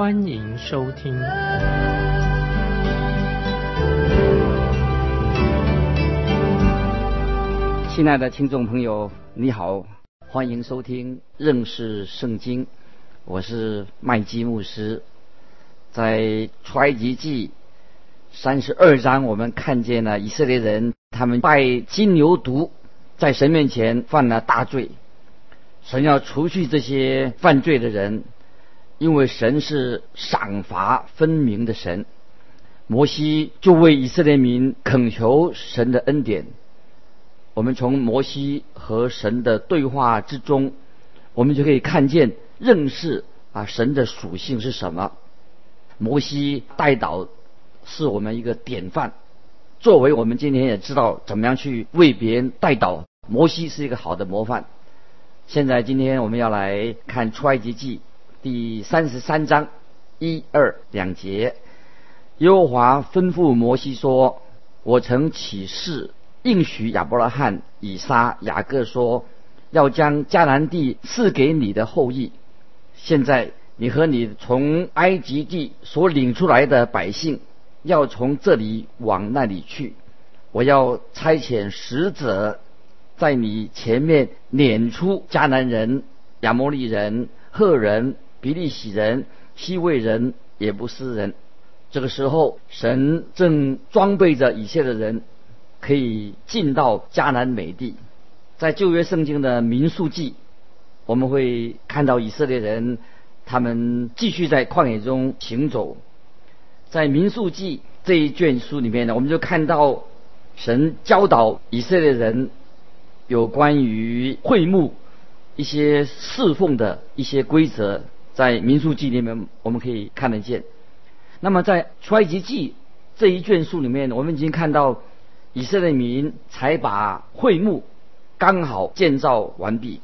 欢迎收听。亲爱的听众朋友，你好，欢迎收听认识圣经，我是麦基牧师。在出埃及记三十二章，我们看见了以色列人。他们拜金牛犊，在神面前犯了大罪，神要除去这些犯罪的人，因为神是赏罚分明的神。摩西就为以色列民恳求神的恩典。我们从摩西和神的对话之中，我们就可以看见认识啊神的属性是什么。摩西带导是我们一个典范。作为我们今天也知道怎么样去为别人带导，摩西是一个好的模范。现在今天我们要来看出埃及记第三十三章一二两节。耶和华吩咐摩西说：“我曾起誓应许亚伯拉罕、以撒、雅各说，要将迦南地赐给你的后裔。现在你和你从埃及地所领出来的百姓。”要从这里往那里去，我要差遣使者在你前面撵出迦南人、亚摩利人、赫人、比利洗人、西魏人、也不斯人。这个时候，神正装备着以色列人，可以进到迦南美地。在旧约圣经的民数记，我们会看到以色列人他们继续在旷野中行走。在民数记这一卷书里面呢，我们就看到神教导以色列人有关于会幕一些侍奉的一些规则，在民数记里面我们可以看得见。那么在出埃及记这一卷书里面，我们已经看到以色列民才把会幕刚好建造完毕。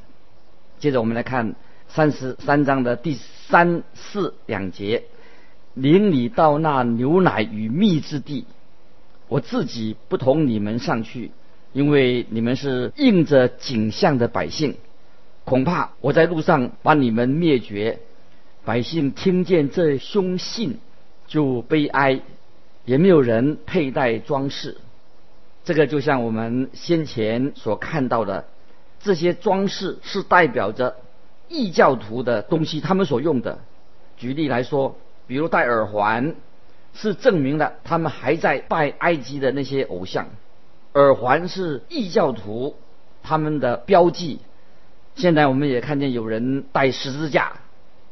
接着我们来看三十三章的第三四两节。领你到那牛奶与蜜之地，我自己不同你们上去，因为你们是应着景象的百姓，恐怕我在路上把你们灭绝。百姓听见这凶信，就悲哀，也没有人佩戴装饰。这个就像我们先前所看到的，这些装饰是代表着异教徒的东西，他们所用的。举例来说。比如戴耳环，是证明了他们还在拜埃及的那些偶像。耳环是异教徒他们的标记。现在我们也看见有人戴十字架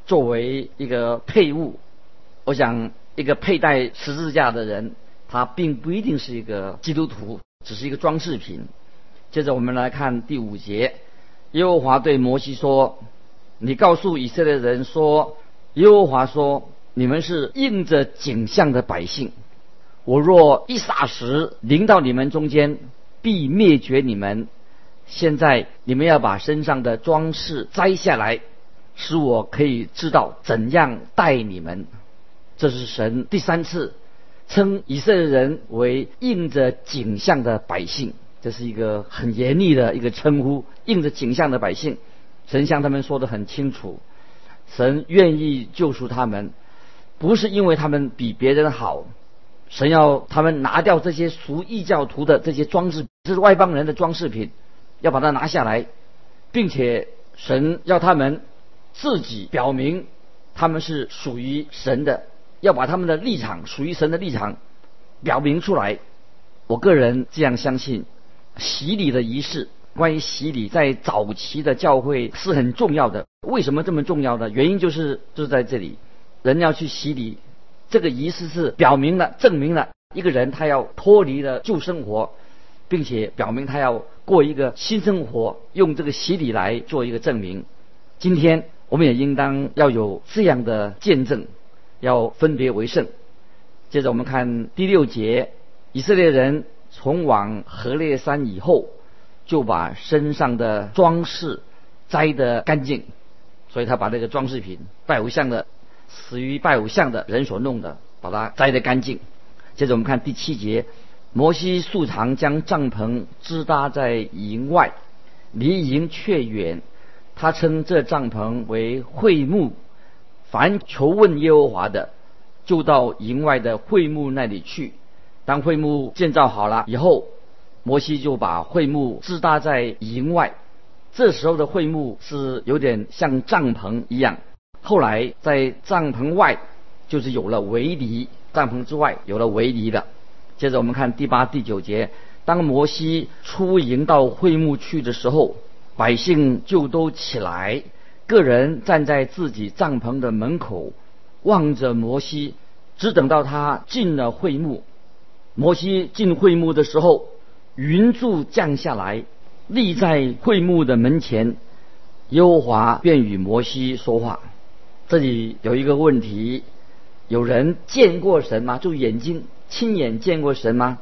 作为一个配物。我想，一个佩戴十字架的人，他并不一定是一个基督徒，只是一个装饰品。接着我们来看第五节，耶和华对摩西说：“你告诉以色列人说，耶和华说。”你们是应着景象的百姓，我若一霎时临到你们中间，必灭绝你们。现在你们要把身上的装饰摘下来，使我可以知道怎样待你们。这是神第三次称以色列人为应着景象的百姓，这是一个很严厉的一个称呼。应着景象的百姓，神向他们说的很清楚，神愿意救赎他们。不是因为他们比别人好，神要他们拿掉这些属异教徒的这些装饰，这是外邦人的装饰品，要把它拿下来，并且神要他们自己表明他们是属于神的，要把他们的立场属于神的立场表明出来。我个人这样相信，洗礼的仪式，关于洗礼在早期的教会是很重要的。为什么这么重要呢？原因就是就在这里。人要去洗礼，这个仪式是表明了、证明了一个人他要脱离了旧生活，并且表明他要过一个新生活，用这个洗礼来做一个证明。今天我们也应当要有这样的见证，要分别为圣。接着我们看第六节，以色列人从往何烈山以后，就把身上的装饰摘得干净，所以他把那个装饰品拜偶像的死于拜偶像的人所弄的，把它摘得干净。接着我们看第七节，摩西素常将帐篷支搭在营外，离营却远。他称这帐篷为会幕，凡求问耶和华的。就到营外的会幕那里去。当会幕建造好了以后，摩西就把会幕支搭在营外。这时候的会幕是有点像帐篷一样。后来在帐篷外就是有了围篱，帐篷之外有了围篱的。接着我们看第八、第九节：当摩西出营到会幕去的时候，百姓就都起来，个人站在自己帐篷的门口。望着摩西，只等到他进了会幕。摩西进会幕的时候，云柱降下来，立在会幕的门前。优华便与摩西说话。这里有一个问题：有人见过神吗？就眼睛亲眼见过神吗？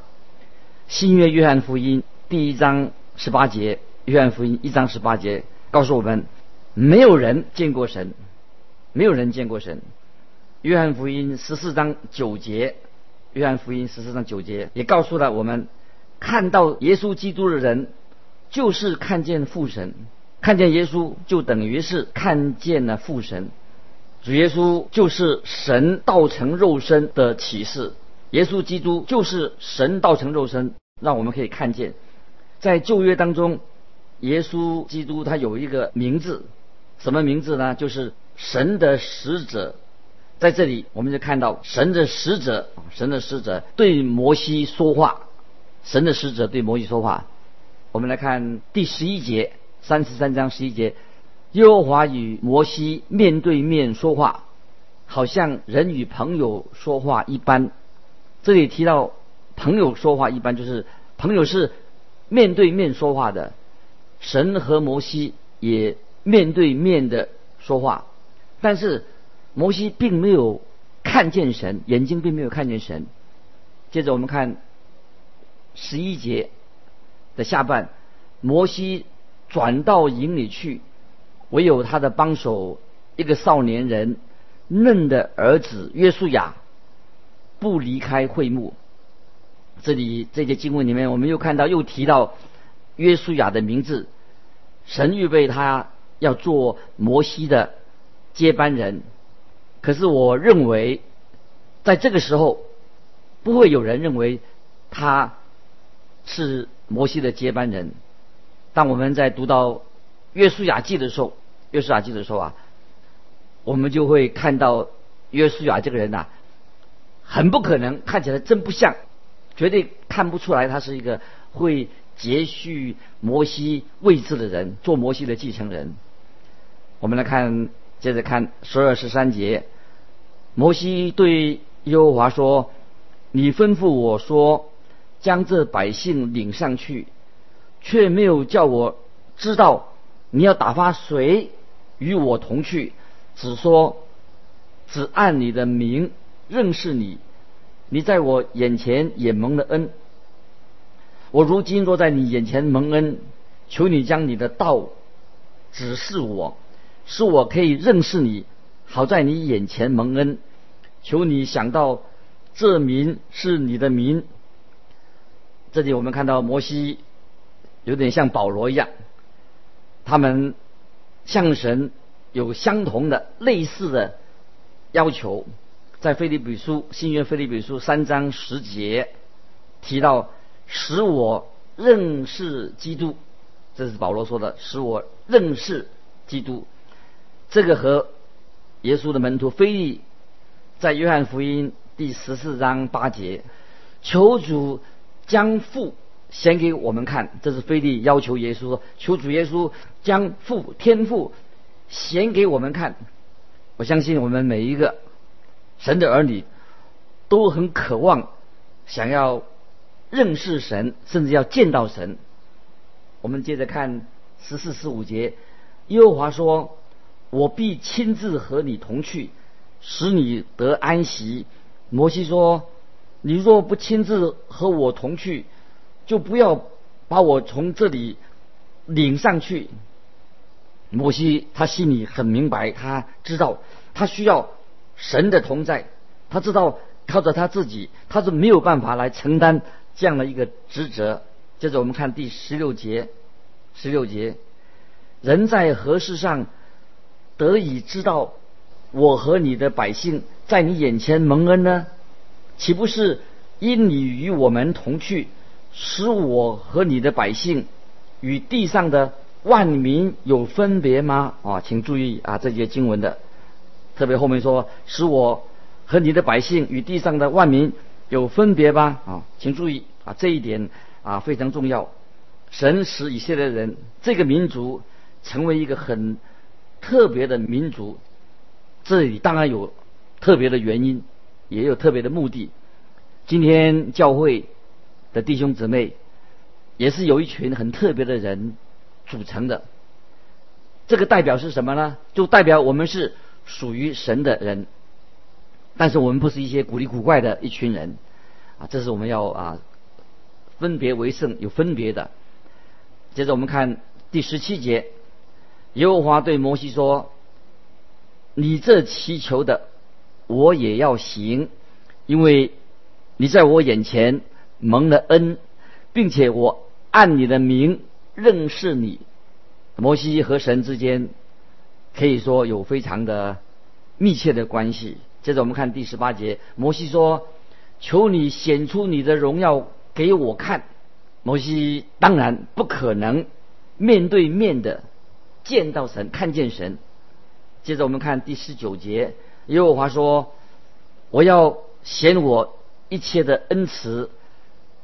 新约约翰福音第一章十八节，约翰福音一章十八节告诉我们，没有人见过神，没有人见过神。约翰福音十四章九节，约翰福音十四章九节也告诉了我们，看到耶稣基督的人，就是看见父神，看见耶稣就等于是看见了父神。主耶稣就是神道成肉身的启示，耶稣基督就是神道成肉身，让我们可以看见，在旧约当中，耶稣基督他有一个名字，什么名字呢？就是神的使者。在这里，我们就看到神的使者，神的使者对摩西说话。神的使者对摩西说话。我们来看第十一节，三十三章十一节，耶和华与摩西面对面说话，好像人与朋友说话一般。这里提到朋友说话一般，就是朋友是面对面说话的。神和摩西也面对面的说话，但是。摩西并没有看见神，眼睛并没有看见神。接着我们看十一节的下半，摩西转到营里去，唯有他的帮手一个少年人嫩的儿子约书亚不离开会幕。这里这节经文里面，我们又看到又提到约书亚的名字，神预备他要做摩西的接班人。可是我认为，在这个时候，不会有人认为他是摩西的接班人。当我们在读到约书亚记的时候，约书亚记的时候啊，我们就会看到约书亚这个人呐，很不可能，看起来真不像，绝对看不出来他是一个会接续摩西位置的人，做摩西的继承人。我们来看，接着看十二十三节。摩西对耶和华说：“你吩咐我说，将这百姓领上去，却没有叫我知道你要打发谁与我同去，只说只按你的名认识你。你在我眼前也蒙了恩。我如今若在你眼前蒙恩，求你将你的道指示我，使我可以认识你。”好在你眼前蒙恩，求你想到这名是你的名。这里我们看到摩西有点像保罗一样，他们向神有相同的类似的要求。在菲利比书新约菲利比书三章十节提到，使我认识基督，这是保罗说的，使我认识基督。这个和耶稣的门徒菲利在约翰福音第十四章八节，求主将父显给我们看。这是菲利要求耶稣说：“求主耶稣将父天父显给我们看。”我相信我们每一个神的儿女都很渴望想要认识神，甚至要见到神。我们接着看十四十五节，耶和华说。我必亲自和你同去，使你得安息。摩西说：“你若不亲自和我同去，就不要把我从这里领上去。摩西他心里很明白，他知道他需要神的同在，他知道靠着他自己他是没有办法来承担这样的一个职责。接着我们看第十六节，十六节，人在何事上得以知道我和你的百姓在你眼前蒙恩呢？岂不是因你与我们同去，使我和你的百姓与地上的万民有分别吗？啊，请注意啊，这节经文的特别后面说，使我和你的百姓与地上的万民有分别吧？啊，请注意啊，这一点啊非常重要。神使以色列人这个民族成为一个很特别的民族，这里当然有特别的原因。也有特别的目的。今天教会的弟兄姊妹也是有一群很特别的人组成的。这个代表是什么呢？就代表我们是属于神的人，但是我们不是一些古里古怪的一群人这是我们要啊分别为圣，有分别的。接着我们看第十七节，耶和华对摩西说：“你这祈求的。”我也要行，因为你在我眼前蒙了恩，并且我按你的名认识你。摩西和神之间可以说有非常的密切的关系。接着我们看第十八节，摩西说：“求你显出你的荣耀给我看。”摩西当然不可能面对面的见到神，看见神。接着我们看第十九节。耶和华说：“我要显我一切的恩慈，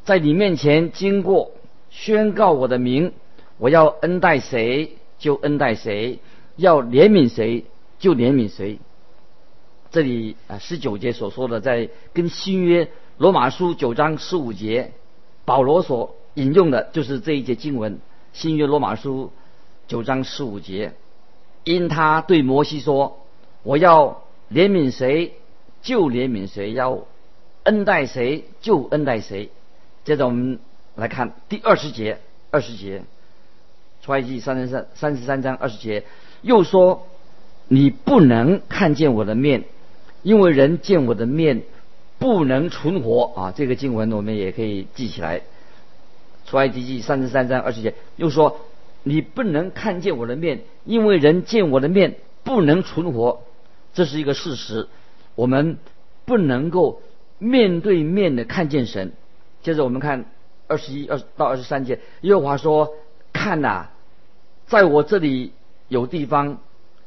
在你面前经过，宣告我的名。我要恩待谁就恩待谁，要怜悯谁就怜悯谁。”这里啊，十九节所说的，在跟新约罗马书九章十五节，保罗所引用的就是这一节经文。新约罗马书九章十五节，因他对摩西说：“我要。”怜悯谁就怜悯谁，要恩待谁就恩待谁。接着我们来看第二十节，二十节，出埃及记三十三三十三章二十节，又说你不能看见我的面，因为人见我的面不能存活啊。这个经文我们也可以记起来。出埃及记三十三章二十节又说你不能看见我的面，因为人见我的面不能存活。这是一个事实，我们不能够面对面的看见神。接着我们看二十一二到二十三节，耶和华说：“看呐，在我这里有地方，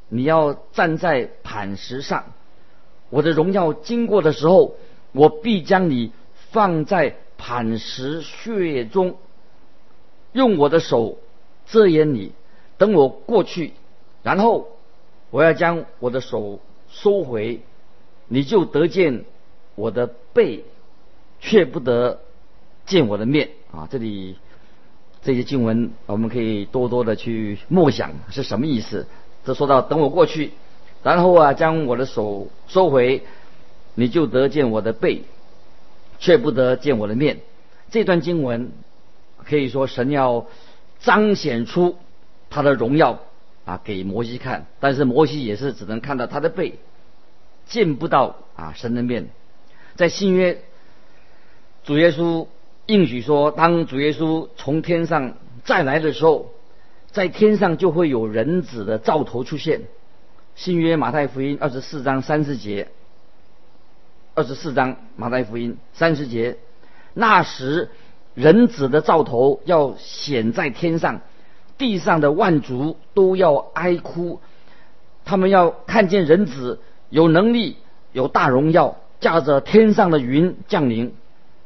你要站在磐石上。我的荣耀经过的时候，我必将你放在磐石穴中，用我的手遮掩你，等我过去，然后我要将我的手。”收回，你就得见我的背，却不得见我的面啊！这里这些经文，我们可以多多的去默想是什么意思。这说到等我过去，然后啊，将我的手收回，你就得见我的背，却不得见我的面。这段经文可以说神要彰显出他的荣耀。啊，给摩西看，但是摩西也是只能看到他的背，见不到啊神的面。在新约，主耶稣应许说，当主耶稣从天上再来的时候，在天上就会有人子的兆头出现。新约马太福音二十四章三十节，二十四章马太福音三十节，那时人子的兆头要显在天上。地上的万族都要哀哭，他们要看见人子有能力、有大荣耀，驾着天上的云降临。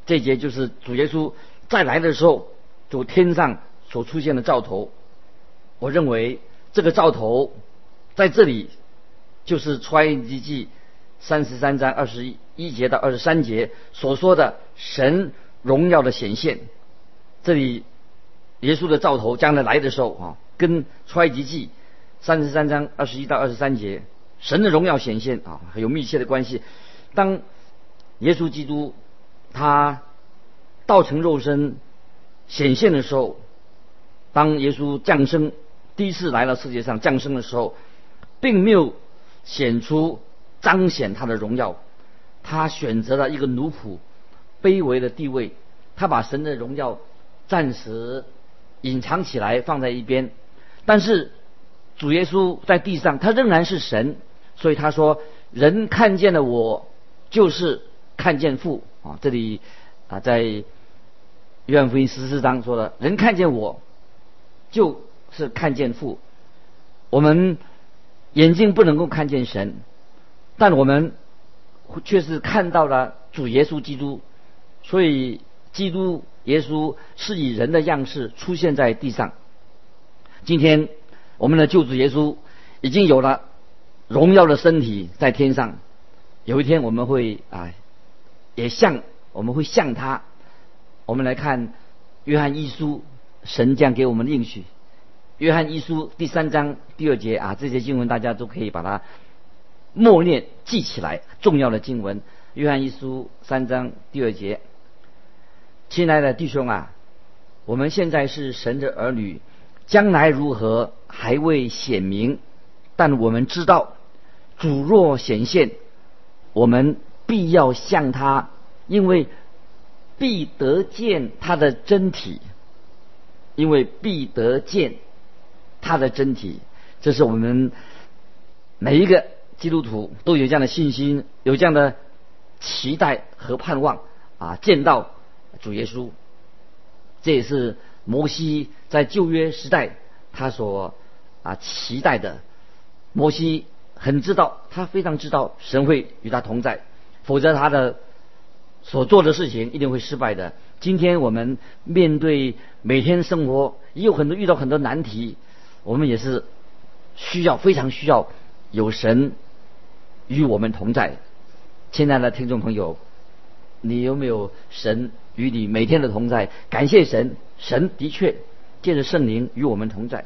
这节就是主耶稣再来的时候，就天上所出现的兆头。我认为这个兆头在这里就是出埃及记三十三章二十一节到二十三节所说的神荣耀的显现。这里。耶稣的兆头将来来的时候啊，跟出埃及记三十三章二十一到二十三节神的荣耀显现啊，很有密切的关系。当耶稣基督他道成肉身显现的时候，当耶稣降生第一次来到世界上降生的时候，并没有显出彰显他的荣耀，他选择了一个奴仆卑微的地位，他把神的荣耀暂时隐藏起来放在一边，但是主耶稣在地上，他仍然是神，所以他说：“人看见了我，就是看见父。”啊，这里啊，在约翰福音十四章说的：“人看见我，就是看见父。”我们眼睛不能够看见神，但我们却是看到了主耶稣基督。所以，基督耶稣是以人的样式出现在地上。今天，我们的救主耶稣已经有了荣耀的身体在天上。有一天，我们会啊。也像我们会像他，我们来看约翰一书，神将给我们的应许。约翰一书第三章第二节啊，这些经文大家都可以把它默念记起来，重要的经文。约翰一书三章第二节，亲爱的弟兄啊，我们现在是神的儿女，将来如何还未显明，但我们知道，主若显现，我们。必要向他，因为必得见他的真体，因为必得见他的真体。这是我们每一个基督徒都有这样的信心，有这样的期待和盼望啊！见到主耶稣，这也是摩西在旧约时代他所啊期待的。摩西很知道，他非常知道神会与他同在。否则，他的所做的事情一定会失败的。今天我们面对每天生活，也有很多遇到很多难题，我们也是需要非常需要有神与我们同在。亲爱的听众朋友，你有没有神与你每天的同在？感谢神，神的确借着圣灵与我们同在。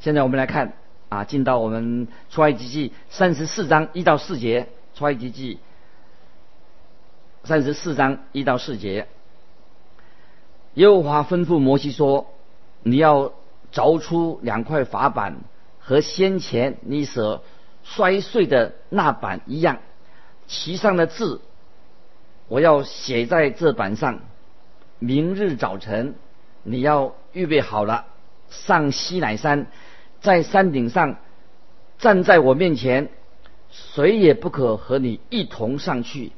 现在我们来看啊，进到我们出埃及记三十四章一到四节，出埃及记。三十四章一到四节，耶和华吩咐摩西说：“你要凿出两块法板，和先前你所摔碎的那板一样，其上的字，我要写在这板上。明日早晨，你要预备好了，上西乃山，在山顶上站在我面前，谁也不可和你一同上去。”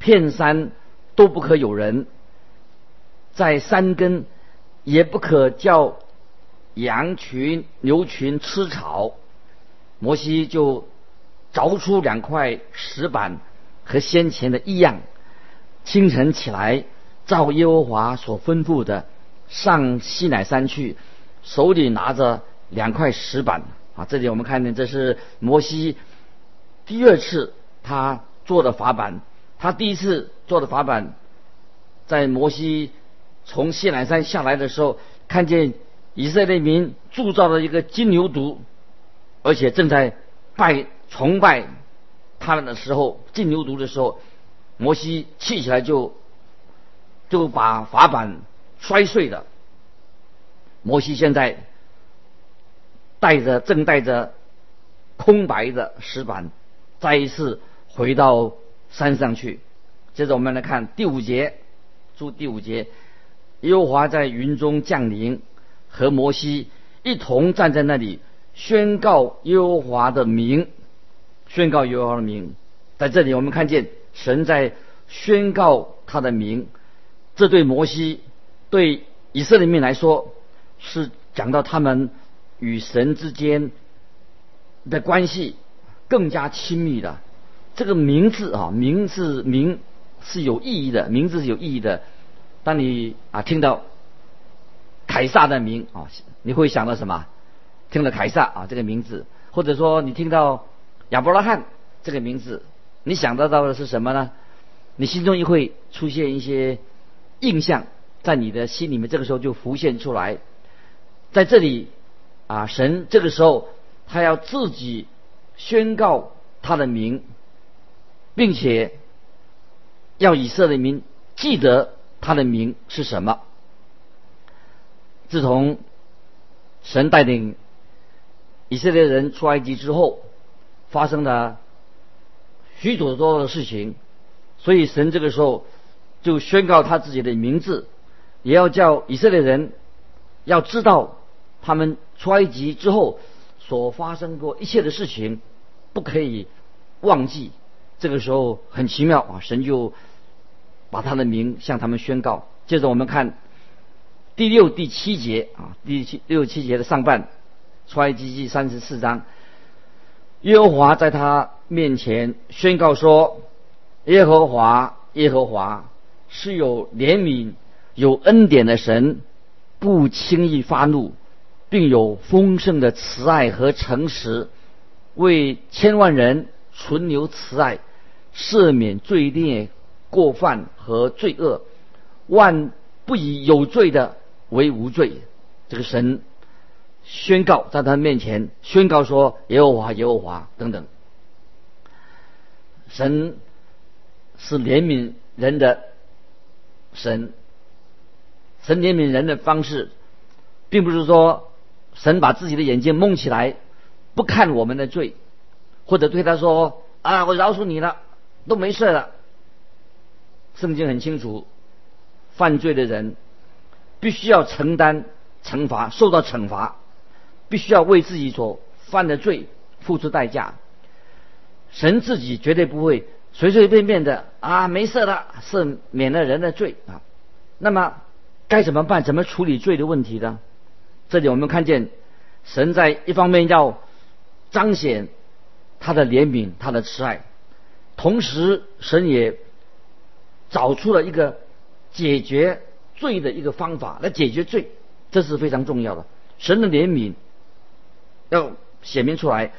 片山都不可有人，在山根也不可叫羊群、牛群吃草。摩西就凿出两块石板，和先前的一样。清晨起来，照耶和华所吩咐的，上西乃山去，手里拿着两块石板。啊，这里我们看见这是摩西第二次他做的法板。他第一次做的法板，在摩西从西南山下来的时候，看见以色列民铸造了一个金牛犊，而且正在拜崇拜他们的时候，金牛犊的时候，摩西气起来就就把法板摔碎了。摩西现在带着正带着空白的石板，再一次回到。山上去，接着我们来看第五节，注第五节，耶和华在云中降临，和摩西一同站在那里，宣告耶和华的名，宣告耶和华的名。在这里，我们看见神在宣告他的名，这对摩西、对以色列民来说，是讲到他们与神之间的关系更加亲密的。这个名字啊，名字名是有意义的，名字是有意义的。当你啊听到凯撒的名啊，你会想到什么？听了凯撒啊这个名字，或者说你听到亚伯拉罕这个名字，你想得到的是什么呢？你心中也会出现一些印象，在你的心里面，这个时候就浮现出来。在这里啊，神这个时候他要自己宣告他的名。并且要以色列民记得他的名是什么。自从神带领以色列人出埃及之后，发生了许多多的事情，所以神这个时候就宣告他自己的名字，也要叫以色列人要知道他们出埃及之后所发生过一切的事情，不可以忘记。这个时候很奇妙啊，神就把他的名向他们宣告。接着我们看第六、第七节啊，第七六七节的上半，出埃及记三十四章，耶和华在他面前宣告说：“耶和华，耶和华是有怜悯、有恩典的神，不轻易发怒，并有丰盛的慈爱和诚实，为千万人存留慈爱。”赦免罪孽、过犯和罪恶，万不以有罪的为无罪。这个神宣告在他面前宣告说：“耶和华，耶和华等等。”神是怜悯人的神，神怜悯人的方式，并不是说神把自己的眼睛蒙起来，不看我们的罪，或者对他说：“啊，我饶恕你了。”都没事了。圣经很清楚，犯罪的人必须要承担惩罚，受到惩罚，必须要为自己所犯的罪付出代价。神自己绝对不会随随便便的啊，没事了，赦免了人的罪啊。那么该怎么办？怎么处理罪的问题呢？这里我们看见神在一方面要彰显他的怜悯，他的慈爱。同时，神也找出了一个解决罪的一个方法来解决罪，这是非常重要的。神的怜悯要显明出来，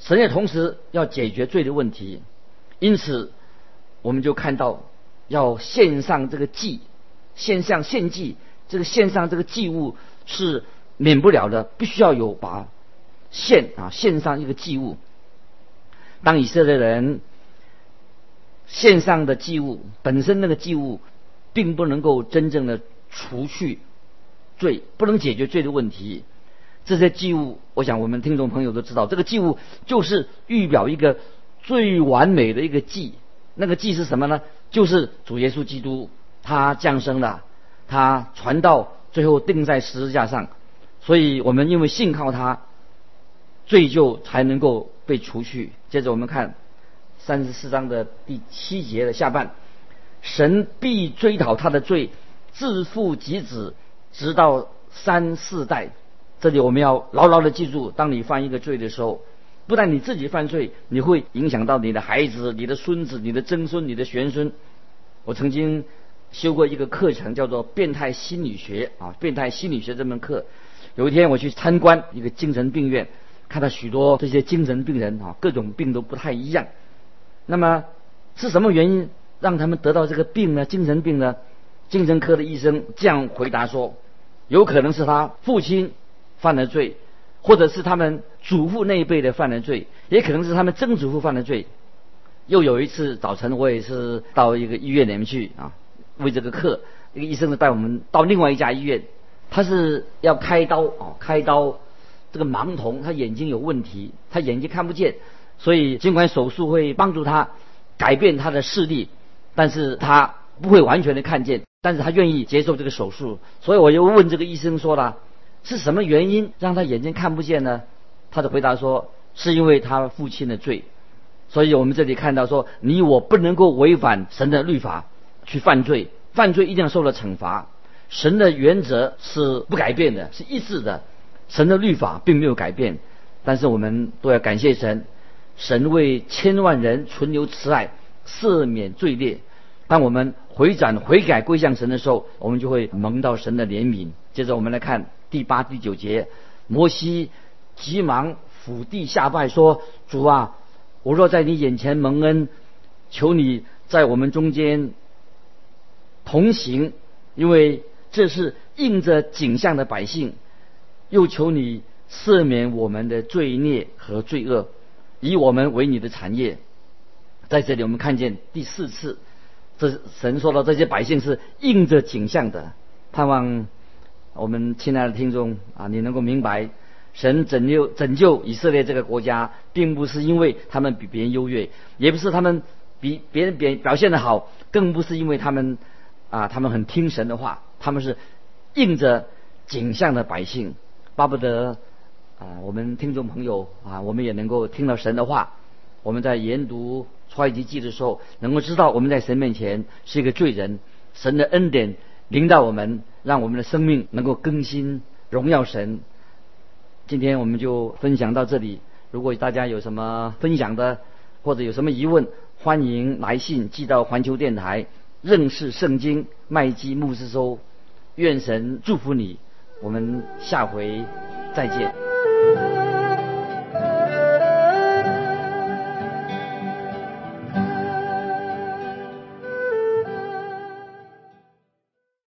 神也同时要解决罪的问题。因此，我们就看到要献上这个祭，献上献祭，这个献上这个祭物是免不了的，必须要有把献啊献上一个祭物。当以色列人。线上的祭物本身那个祭物，并不能够真正的除去罪，不能解决罪的问题。这些祭物，我想我们听众朋友都知道，这个祭物就是预表一个最完美的一个祭。那个祭是什么呢？就是主耶稣基督，他降生了，他传道，最后钉在十字架上。所以我们因为信靠他，罪就才能够被除去。接着我们看。三十四章的第七节的下半，神必追讨他的罪，自父及子，直到三四代。这里我们要牢牢的记住：当你犯一个罪的时候，不但你自己犯罪，你会影响到你的孩子、你的孙子、你的曾孙、你的玄孙。我曾经修过一个课程，叫做《变态心理学》啊，《变态心理学》这门课。有一天我去参观一个精神病院，看到许多这些精神病人啊，各种病都不太一样。那么是什么原因让他们得到这个病呢？精神病呢？精神科的医生这样回答说：有可能是他父亲犯了罪，或者是他们祖父那一辈的犯了罪，也可能是他们曾祖父犯了罪。又有一次早晨，我也是到一个医院里面去啊，为这个课，一个医生呢带我们到另外一家医院，他是要开刀啊，开刀这个盲童他眼睛有问题，他眼睛看不见。所以，尽管手术会帮助他改变他的视力，但是他不会完全的看见。但是他愿意接受这个手术。所以我就问这个医生说了，是什么原因让他眼睛看不见呢？他的回答说，是因为他父亲的罪。所以我们这里看到说，你我不能够违反神的律法去犯罪，犯罪一定要受到惩罚。神的原则是不改变的，是一致的。神的律法并没有改变，但是我们都要感谢神。神为千万人存留慈爱，赦免罪孽。当我们回转悔改归向神的时候，我们就会蒙到神的怜悯。接着我们来看第八、第九节，摩西急忙俯地下拜说：“主啊，我若在你眼前蒙恩，求你在我们中间同行，因为这是应着景象的百姓。又求你赦免我们的罪孽和罪恶。”以我们为你的产业，在这里我们看见第四次，这神说到这些百姓是应着景象的，盼望我们亲爱的听众啊，你能够明白，神拯救拯救以色列这个国家，并不是因为他们比别人优越，也不是他们比别人表表现的好，更不是因为他们啊他们很听神的话，他们是应着景象的百姓，巴不得啊我们听众朋友啊，我们也能够听到神的话。我们在研读出埃及记的时候，能够知道我们在神面前是一个罪人，神的恩典临到我们，让我们的生命能够更新，荣耀神。今天我们就分享到这里。如果大家有什么分享的，或者有什么疑问，欢迎来信寄到环球电台认识圣经麦基牧师收。愿神祝福你，我们下回再见。